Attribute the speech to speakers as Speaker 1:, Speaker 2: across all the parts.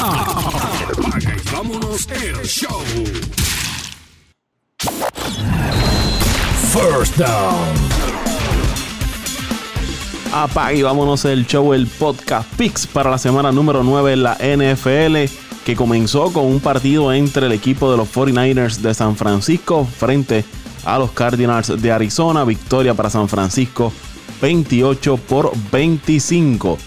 Speaker 1: Apaga y vámonos el show. First down.
Speaker 2: Apaga y vámonos el show, el podcast Picks para la semana número 9 en la NFL, que comenzó con un partido entre el equipo de los 49ers de San Francisco frente a los Cardinals de Arizona. Victoria para San Francisco 28 por 25.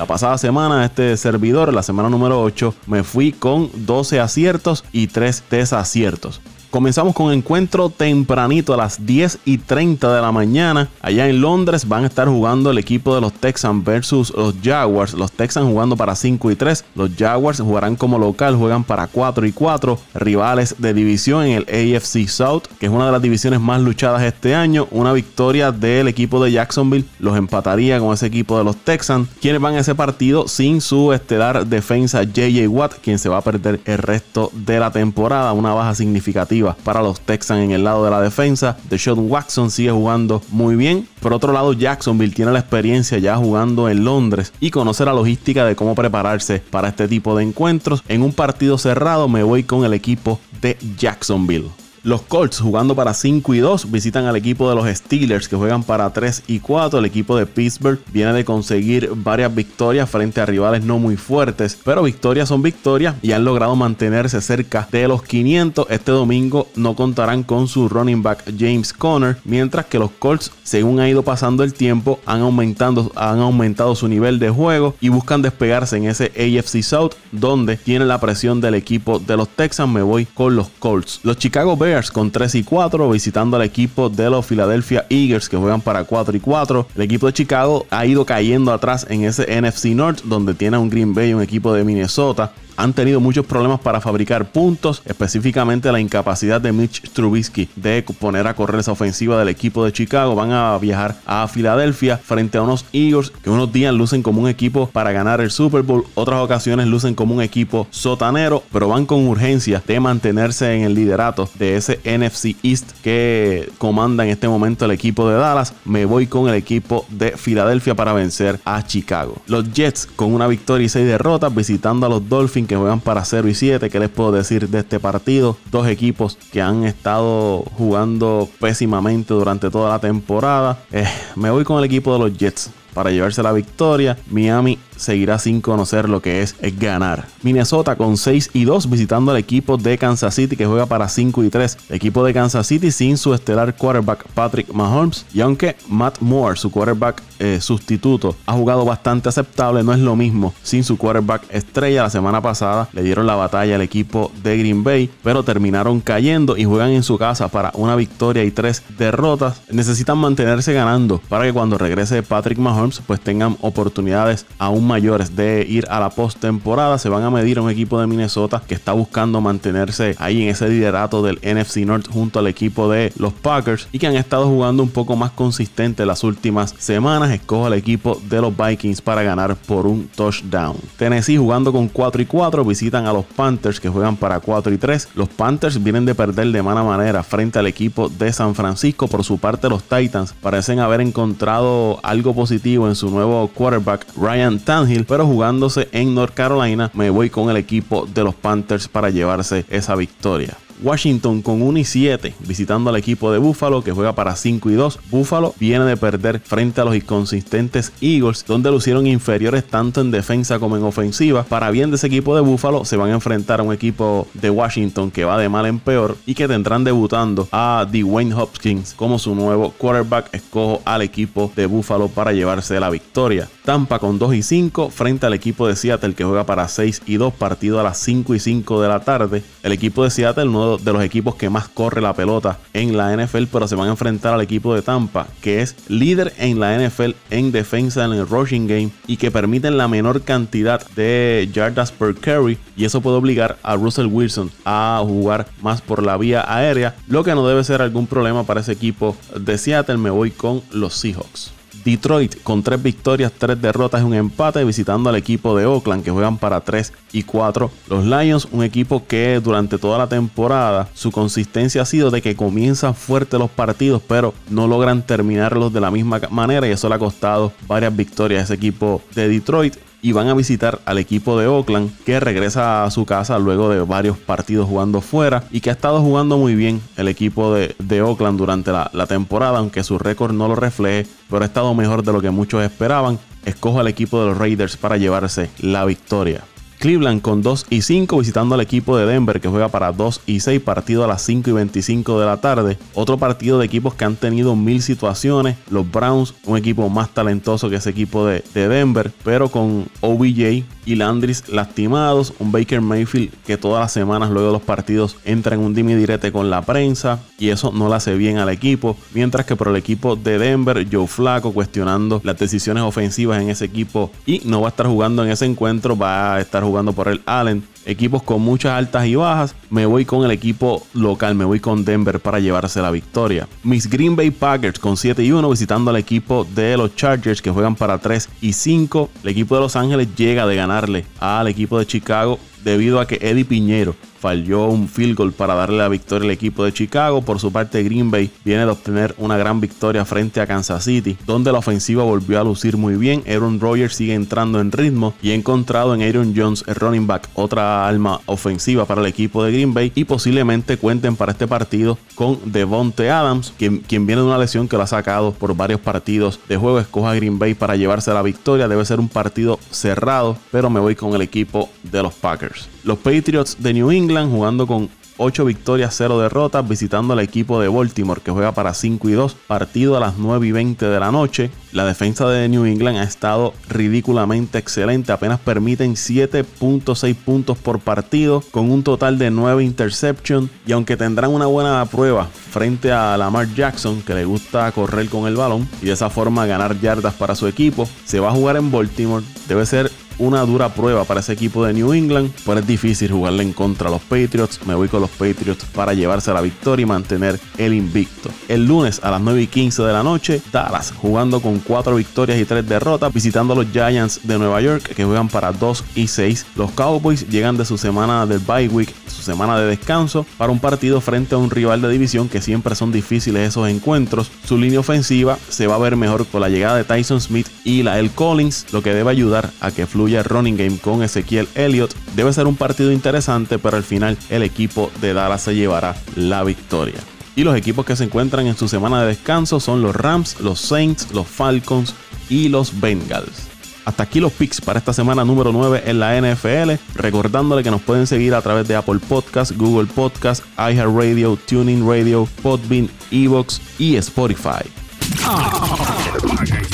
Speaker 2: La pasada semana, este servidor, la semana número 8, me fui con 12 aciertos y 3 desaciertos. Comenzamos con encuentro tempranito a las 10 y 30 de la mañana. Allá en Londres van a estar jugando el equipo de los Texans versus los Jaguars. Los Texans jugando para 5 y 3. Los Jaguars jugarán como local, juegan para 4 y 4. Rivales de división en el AFC South, que es una de las divisiones más luchadas este año. Una victoria del equipo de Jacksonville los empataría con ese equipo de los Texans, quienes van a ese partido sin su estelar defensa JJ Watt, quien se va a perder el resto de la temporada. Una baja significativa para los Texans en el lado de la defensa. Deshaun Watson sigue jugando muy bien. Por otro lado, Jacksonville tiene la experiencia ya jugando en Londres y conoce la logística de cómo prepararse para este tipo de encuentros. En un partido cerrado me voy con el equipo de Jacksonville. Los Colts jugando para 5 y 2 visitan al equipo de los Steelers que juegan para 3 y 4. El equipo de Pittsburgh viene de conseguir varias victorias frente a rivales no muy fuertes, pero victorias son victorias y han logrado mantenerse cerca de los 500. Este domingo no contarán con su running back James Conner, mientras que los Colts, según ha ido pasando el tiempo, han aumentado, han aumentado su nivel de juego y buscan despegarse en ese AFC South donde tiene la presión del equipo de los Texans. Me voy con los Colts. Los Chicago Bears con 3 y 4, visitando al equipo de los Philadelphia Eagles que juegan para 4 y 4. El equipo de Chicago ha ido cayendo atrás en ese NFC North, donde tiene un Green Bay, un equipo de Minnesota han tenido muchos problemas para fabricar puntos, específicamente la incapacidad de Mitch Trubisky de poner a correr esa ofensiva del equipo de Chicago. Van a viajar a Filadelfia frente a unos Eagles que unos días lucen como un equipo para ganar el Super Bowl, otras ocasiones lucen como un equipo sotanero, pero van con urgencia de mantenerse en el liderato de ese NFC East que comanda en este momento el equipo de Dallas. Me voy con el equipo de Filadelfia para vencer a Chicago. Los Jets con una victoria y seis derrotas visitando a los Dolphins que juegan para 0 y 7. ¿Qué les puedo decir de este partido? Dos equipos que han estado jugando pésimamente durante toda la temporada. Eh, me voy con el equipo de los Jets para llevarse la victoria. Miami seguirá sin conocer lo que es ganar. Minnesota con 6 y 2 visitando al equipo de Kansas City que juega para 5 y 3. El equipo de Kansas City sin su estelar quarterback Patrick Mahomes. Y aunque Matt Moore, su quarterback eh, sustituto, ha jugado bastante aceptable, no es lo mismo sin su quarterback estrella. La semana pasada le dieron la batalla al equipo de Green Bay, pero terminaron cayendo y juegan en su casa para una victoria y tres derrotas. Necesitan mantenerse ganando para que cuando regrese Patrick Mahomes pues tengan oportunidades aún mayores de ir a la postemporada. Se van a medir a un equipo de Minnesota que está buscando mantenerse ahí en ese liderato del NFC North junto al equipo de los Packers y que han estado jugando un poco más consistente las últimas semanas. Escojo al equipo de los Vikings para ganar por un touchdown. Tennessee jugando con 4 y 4 visitan a los Panthers que juegan para 4 y 3. Los Panthers vienen de perder de mala manera frente al equipo de San Francisco. Por su parte los Titans parecen haber encontrado algo positivo en su nuevo quarterback Ryan Tannehill, pero jugándose en North Carolina, me voy con el equipo de los Panthers para llevarse esa victoria. Washington con 1 y 7 visitando al equipo de Buffalo que juega para 5 y 2. Buffalo viene de perder frente a los inconsistentes Eagles donde lucieron inferiores tanto en defensa como en ofensiva. Para bien de ese equipo de Buffalo se van a enfrentar a un equipo de Washington que va de mal en peor y que tendrán debutando a Dwayne Hopkins como su nuevo quarterback. Escojo al equipo de Buffalo para llevarse la victoria. Tampa con 2 y 5 frente al equipo de Seattle que juega para 6 y 2 partido a las 5 y 5 de la tarde. El equipo de Seattle no de los equipos que más corre la pelota en la NFL, pero se van a enfrentar al equipo de Tampa, que es líder en la NFL en defensa en el rushing game y que permiten la menor cantidad de yardas per carry y eso puede obligar a Russell Wilson a jugar más por la vía aérea, lo que no debe ser algún problema para ese equipo de Seattle. Me voy con los Seahawks. Detroit con tres victorias, tres derrotas y un empate visitando al equipo de Oakland que juegan para 3 y 4. Los Lions, un equipo que durante toda la temporada su consistencia ha sido de que comienzan fuerte los partidos pero no logran terminarlos de la misma manera y eso le ha costado varias victorias a ese equipo de Detroit y van a visitar al equipo de Oakland que regresa a su casa luego de varios partidos jugando fuera y que ha estado jugando muy bien el equipo de, Oakland durante la, la temporada, aunque su récord no lo refleje, pero ha estado mejor de lo que muchos esperaban. Escojo al equipo de los Raiders para llevarse la victoria. Cleveland con 2 y 5 visitando al equipo de Denver que juega para 2 y 6 partido a las 5 y 25 de la tarde. Otro partido de equipos que han tenido mil situaciones. Los Browns, un equipo más talentoso que ese equipo de, Denver, pero con OBJ y Landris lastimados. Un Baker Mayfield que todas las semanas luego de los partidos entra en un dimi direte con la prensa y eso no le hace bien al equipo. Mientras que por el equipo de Denver, Joe Flaco cuestionando las decisiones ofensivas en ese equipo y no va a estar jugando en ese encuentro, va a estar jugando por el Allen. Equipos con muchas altas y bajas. Me voy con el equipo local, me voy con Denver para llevarse la victoria. Mis Green Bay Packers con 7 y 1 visitando al equipo de los Chargers que juegan para 3 y 5. El equipo de Los Ángeles llega de ganarle al equipo de Chicago debido a que Eddie Piñero falló un field goal para darle la victoria al equipo de Chicago. Por su parte, Green Bay viene de obtener una gran victoria frente a Kansas City, donde la ofensiva volvió a lucir muy bien. Aaron Rodgers sigue entrando en ritmo y ha encontrado en Aaron Jones, el running back, otra alma ofensiva para el equipo de Green Bay y posiblemente cuenten para este partido con Devonte Adams, quien, viene de una lesión que lo ha sacado por varios partidos de juego. Escoja Green Bay para llevarse la victoria. Debe ser un partido cerrado, pero me voy con el equipo de los Packers. Los Patriots de New England jugando con 8 victorias, 0 derrotas, visitando al equipo de Baltimore que juega para 5 y 2, partido a las 9 y 20 de la noche. La defensa de New England ha estado ridículamente excelente, apenas permiten 7.6 puntos por partido, con un total de 9 interceptions. Y aunque tendrán una buena prueba frente a Lamar Jackson, que le gusta correr con el balón y de esa forma ganar yardas para su equipo, se va a jugar en Baltimore. Debe ser una dura prueba para ese equipo de New England, pero es difícil jugarle en contra a los Patriots. Me voy con los Patriots para llevarse la victoria y mantener el invicto. El lunes a las 9 y 15 de la noche, Dallas jugando con 4 victorias y 3 derrotas, visitando a los Giants de Nueva York que juegan para 2 y 6. Los Cowboys llegan de su semana del bye week, su semana de descanso, para un partido frente a un rival de división que siempre son difíciles esos encuentros. Su línea ofensiva se va a ver mejor con la llegada de Tyson Smith y la El Collins, lo que debe ayudar a que fluya running game con Ezequiel Elliott. Debe ser un partido interesante, pero al final el equipo de Dallas se llevará la victoria. Y los equipos que se encuentran en su semana de descanso son los Rams, los Saints, los Falcons y los Bengals. Hasta aquí los picks para esta semana número 9 en la NFL. Recordándole que nos pueden seguir a través de Apple Podcasts, Google Podcasts, iHeartRadio, Tuning Radio, Podbean, Evox y Spotify.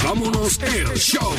Speaker 1: vámonos show.